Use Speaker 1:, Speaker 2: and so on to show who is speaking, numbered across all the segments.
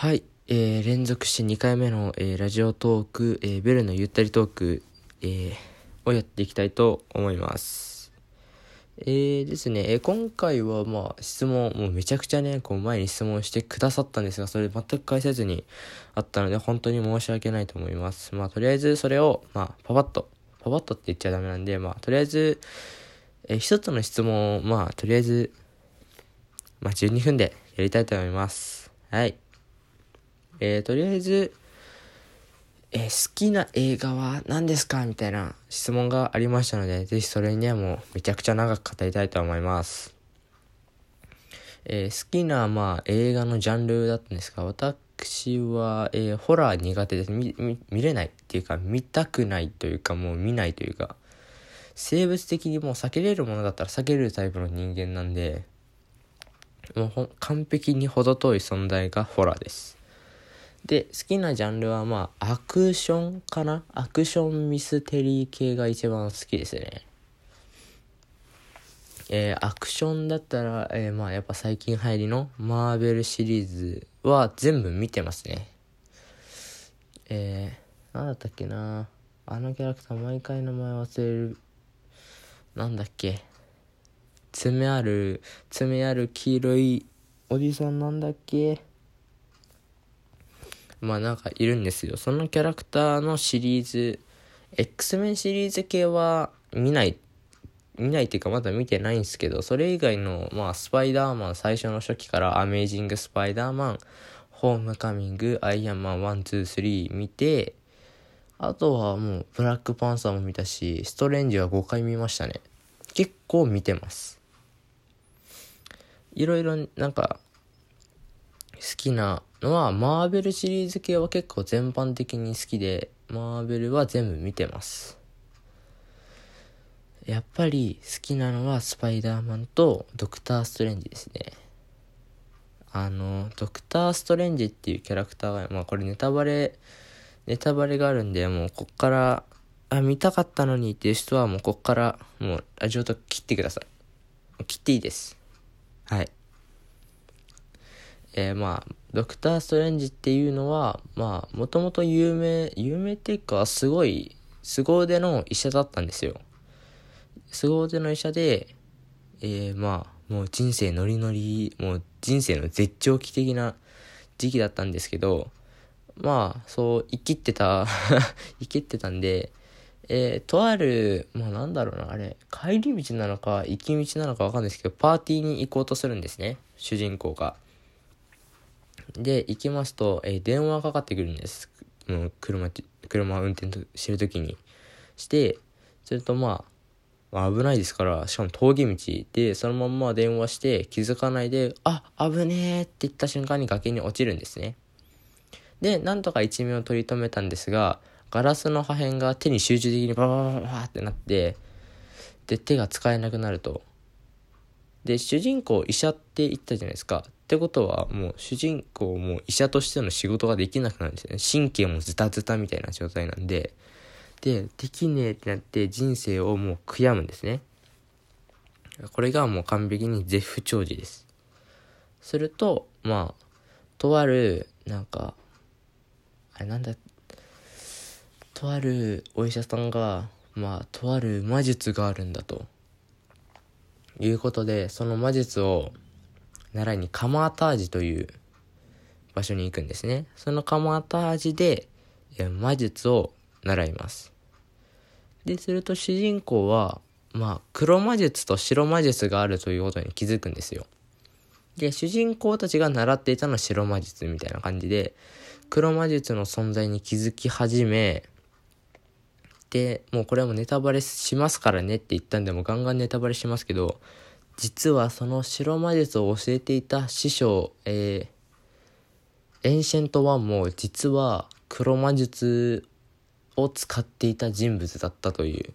Speaker 1: はい、えー、連続して2回目の、えー、ラジオトーク、えー、ベルのゆったりトーク、えー、をやっていきたいと思います。えーですね、えー、今回はまあ質問、もうめちゃくちゃね、こう前に質問してくださったんですが、それ全く返せずにあったので、本当に申し訳ないと思います。まあとりあえずそれを、まあパパッと、パパッとって言っちゃダメなんで、まあとりあえず、えー、一つの質問を、まあとりあえず、まあ12分でやりたいと思います。はい。えー、とりあえず、えー、好きな映画は何ですかみたいな質問がありましたので、ぜひそれにはもうめちゃくちゃ長く語りたいと思います。えー、好きな、まあ、映画のジャンルだったんですが、私は、えー、ホラー苦手です。見、見れないっていうか、見たくないというか、もう見ないというか、生物的にもう避けれるものだったら避けれるタイプの人間なんで、もう完璧に程遠い存在がホラーです。で、好きなジャンルはまあ、アクションかな？アクションミステリー系が一番好きですね。えー、アクションだったら、えー、まあやっぱ最近入りのマーベルシリーズは全部見てますね。えー、なんだったっけな？あのキャラクター毎回名前忘れる。なんだっけ？爪ある、爪ある黄色いおじさんなんだっけ？まあなんかいるんですよ。そのキャラクターのシリーズ、X メンシリーズ系は見ない、見ないっていうかまだ見てないんですけど、それ以外の、まあスパイダーマン最初の初期からアメージングスパイダーマン、ホームカミング、アイアンマン1、2、3見て、あとはもうブラックパンサーも見たし、ストレンジは5回見ましたね。結構見てます。いろいろなんか好きなは、マーベルシリーズ系は結構全般的に好きで、マーベルは全部見てます。やっぱり好きなのはスパイダーマンとドクター・ストレンジですね。あの、ドクター・ストレンジっていうキャラクターが、まあこれネタバレ、ネタバレがあるんで、もうこっから、あ、見たかったのにっていう人はもうこっから、もうラジオと切ってください。切っていいです。はい。えー、まあ、ドクター・ストレンジっていうのは、まあ、もともと有名、有名っていうか、すごい、凄腕の医者だったんですよ。凄腕の医者で、えー、まあ、もう人生ノリノリ、もう人生の絶頂期的な時期だったんですけど、まあ、そう、生きってた 生きてたんで、えー、とある、まあなんだろうな、あれ、帰り道なのか、行き道なのかわかんないですけど、パーティーに行こうとするんですね、主人公が。で、行きますと、えー、電話がかかってくるんです。うん、車、車運転してる時に。して、するとまあ、まあ、危ないですから、しかも峠道で、そのまんま電話して気づかないで、あ、危ねえって言った瞬間に崖に落ちるんですね。で、なんとか一命を取り留めたんですが、ガラスの破片が手に集中的にバババババってなって、で、手が使えなくなると。で、主人公医者って言ったじゃないですか。ってことは、もう主人公も医者としての仕事ができなくなるんですよね。神経もズタズタみたいな状態なんで。で、できねえってなって人生をもう悔やむんですね。これがもう完璧に絶不調時です。すると、まあ、とある、なんか、あれなんだ、とあるお医者さんが、まあ、とある魔術があるんだと。いうことで、その魔術を習いにカマータージという場所に行くんですね。そのカマータージで魔術を習います。で、すると主人公は、まあ、黒魔術と白魔術があるということに気づくんですよ。で、主人公たちが習っていたのは白魔術みたいな感じで、黒魔術の存在に気づき始め、で、もうこれはもうネタバレしますからねって言ったんで、もガンガンネタバレしますけど、実はその白魔術を教えていた師匠、えー、エンシェントワンも実は黒魔術を使っていた人物だったという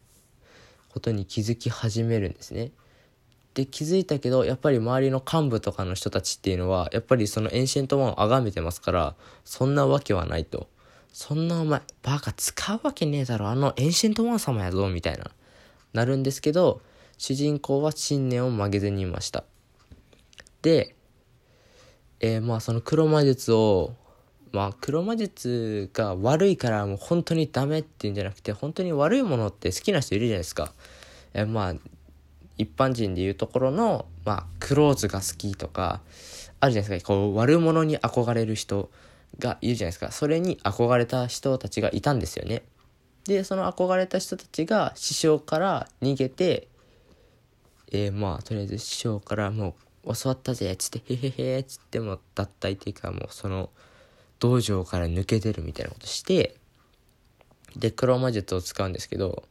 Speaker 1: ことに気づき始めるんですね。で気づいたけどやっぱり周りの幹部とかの人たちっていうのはやっぱりそのエンシェントワンを崇めてますからそんなわけはないと。そんなお前バカ使うわけねえだろあのエンシェントワン様やぞみたいななるんですけど主人公は信念を曲げずにいました。で、えー、まあその黒魔術をまあ黒魔術が悪いからもう本当にダメっていうんじゃなくて本当に悪いものって好きな人いるじゃないですか。えまあ一般人でいうところの、まあ、クローズが好きとかあるじゃないですかこう悪者に憧れる人がいるじゃないですかそれに憧れた人たちがいたんですよね。でその憧れた人たちが師匠から逃げてえー、まあとりあえず師匠からもう教わったぜっつってへへへっつっても脱退っていうかもうその道場から抜け出るみたいなことしてで黒魔術を使うんですけど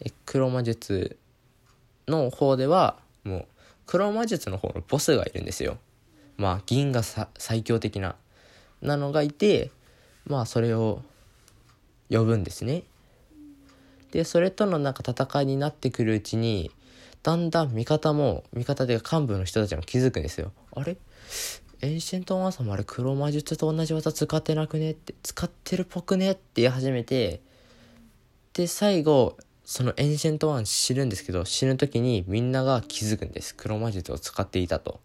Speaker 1: え黒魔術の方ではもう黒魔術の方のボスがいるんですよまあ銀が最強的ななのがいてまあそれを呼ぶんですね。でそれとのなんか戦いになってくるうちにだんだん味方も味方で幹部の人たちも気づくんですよ。あれ？エンシェントワンさんもあれ黒魔術と同じ技使ってなくね？って使ってるっぽくね？って言い始めてで最後そのエンシェントワン知るんですけど死ぬ時にみんなが気づくんです。黒魔術を使っていたと、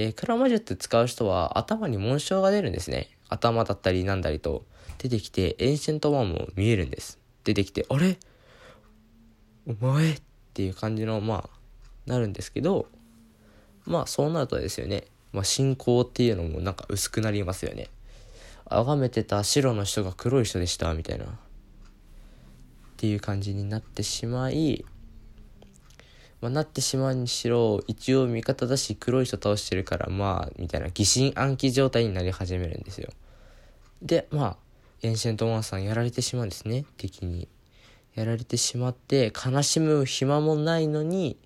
Speaker 1: えー、黒魔術使う人は頭に紋章が出るんですね。頭だったりなんだりと。出てきてエンシェントワンも見えるんです。出てきて、あれ？お前っていう感じの、まあ、なるんですけど、まあそうなるとですよね、まあ信仰っていうのもなんか薄くなりますよね。崇めてた白の人が黒い人でした、みたいな。っていう感じになってしまい、まあ、なってしまうにしろ、一応味方だし黒い人倒してるから、まあ、みたいな疑心暗鬼状態になり始めるんですよ。で、まあ、エンシェントワンさんやられてしまうんですね。敵にやられてしまって悲しむ暇もないのに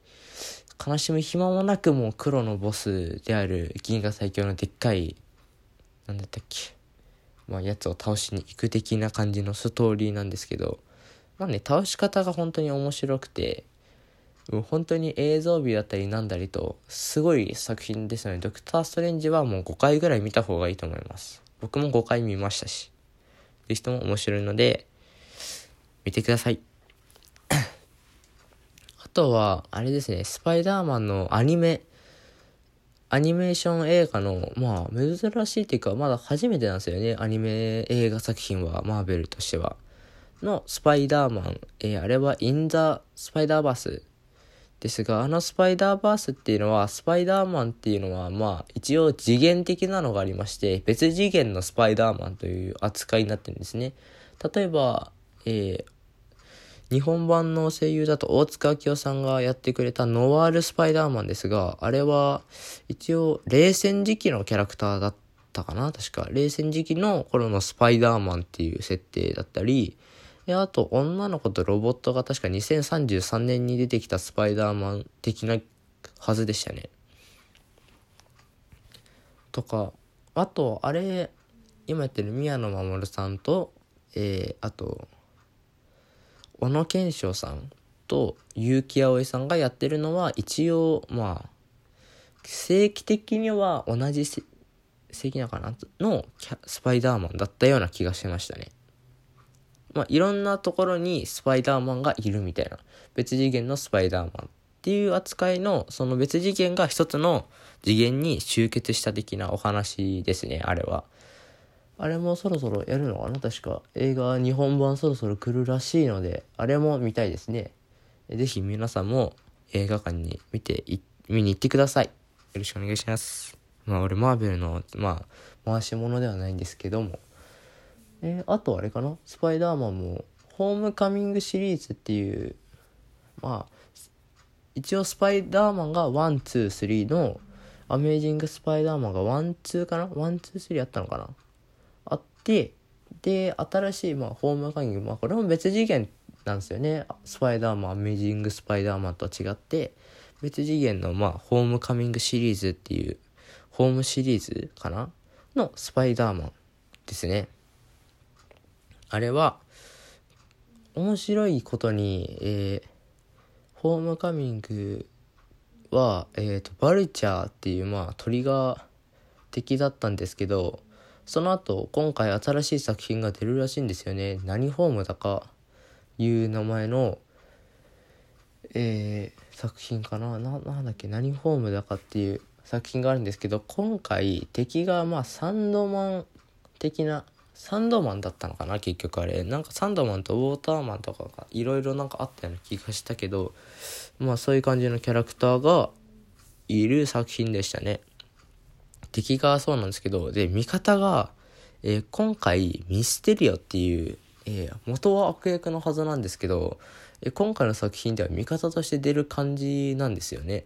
Speaker 1: 悲しむ暇もなくもう黒のボスである銀河最強のでっかいなんだったっけ。まあやつを倒しに行く的な感じのストーリーなんですけど。まあね倒し方が本当に面白くて本当に映像美だったりなんだりとすごい作品ですのでドクター・ストレンジはもう5回ぐらい見た方がいいと思います。僕も5回見ましたし。ぜひとも面白いので、見てください。あとは、あれですね、スパイダーマンのアニメ、アニメーション映画の、まあ、珍しいっていうか、まだ初めてなんですよね、アニメ映画作品は、マーベルとしては。の、スパイダーマン、えー、あれは、インザ・スパイダーバースですが、あのスパイダーバースっていうのは、スパイダーマンっていうのは、まあ、一応次元的なのがありまして、別次元のスパイダーマンという扱いになってるんですね。例えば、えー、日本版の声優だと大塚明夫さんがやってくれたノワールスパイダーマンですが、あれは一応冷戦時期のキャラクターだったかな確か。冷戦時期の頃のスパイダーマンっていう設定だったり、で、あと、女の子とロボットが確か2033年に出てきたスパイダーマン的なはずでしたね。とか、あと、あれ、今やってる宮野真守さんと、えー、あと、小野賢章さんと結城葵さんがやってるのは、一応、まあ、正規的には同じ正規なのかな？のスパイダーマンだったような気がしましたね。まあ、いろんなところにスパイダーマンがいるみたいな。別次元のスパイダーマンっていう扱いの、その別次元が一つの次元に集結した的なお話ですね、あれは。あれもそろそろやるのかな？確か。映画日本版そろそろ来るらしいので、あれも見たいですね。ぜひ皆さんも映画館に見て、見に行ってください。よろしくお願いします。まあ俺マーベルの、まあ、回し物ではないんですけども、え、あとあれかな？スパイダーマンもホームカミングシリーズっていうまあ一応スパイダーマンが123のアメージングスパイダーマンが12かな ?123 あったのかな？あってで新しいまあホームカミングまあこれも別次元なんですよねスパイダーマンアメージングスパイダーマンとは違って別次元のまあホームカミングシリーズっていうホームシリーズかな？のスパイダーマンですね。あれは、面白いことに、えー、ホームカミングは、えっ、ー、と、バルチャーっていう、まあ、鳥が敵だったんですけど、その後、今回新しい作品が出るらしいんですよね。何ホームだかいう名前の、えー、作品かな？な、なんだっけ？何ホームだかっていう作品があるんですけど、今回敵がまあサンドマン的なサンドマンだったのかな結局あれ。なんかサンドマンとウォーターマンとかがいろいろなんかあったような気がしたけどまあそういう感じのキャラクターがいる作品でしたね。敵がそうなんですけどで味方が、えー、今回ミステリオっていう、えー、元は悪役のはずなんですけど、えー、今回の作品では味方として出る感じなんですよね。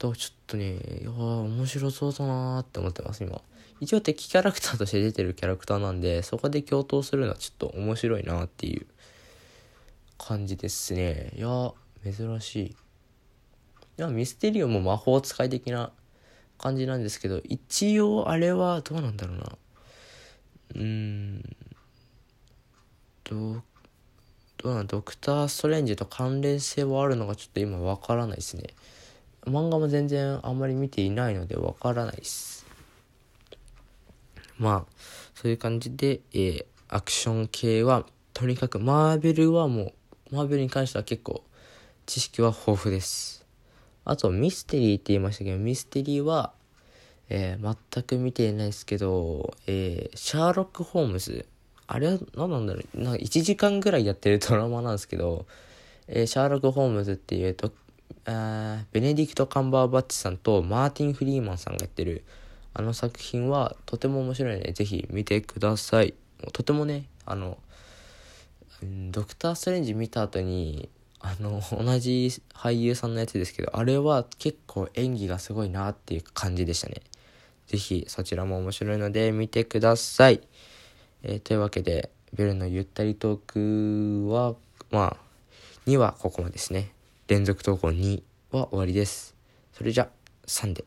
Speaker 1: だからちょっとねいや面白そうだなーって思ってます今一応敵キャラクターとして出てるキャラクターなんで、そこで共闘するのはちょっと面白いなっていう感じですね。いや、珍しい。いや、ミステリオも魔法使い的な感じなんですけど、一応あれはどうなんだろうな。うーん、どどうなんドクター・ストレンジと関連性はあるのかちょっと今わからないですね。漫画も全然あんまり見ていないのでわからないです。まあ、そういう感じで、えー、アクション系は、とにかくマーベルはもう、マーベルに関しては結構、知識は豊富です。あと、ミステリーって言いましたけど、ミステリーは、えー、全く見ていないですけど、えー、シャーロック・ホームズ。あれは何なんだろうなんか1時間ぐらいやってるドラマなんですけど、えー、シャーロック・ホームズっていうと、あベネディクト・カンバーバッチさんとマーティン・フリーマンさんがやってるあの作品はとても面白いので、ぜひ見てください。とてもね、あの、ドクター・ストレンジ見た後に、あの、同じ俳優さんのやつですけど、あれは結構演技がすごいなっていう感じでしたね。ぜひそちらも面白いので見てください。えー、というわけで、ベルのゆったりトークは、まあ、2はここまでですね。連続投稿2は終わりです。それじゃ、3で。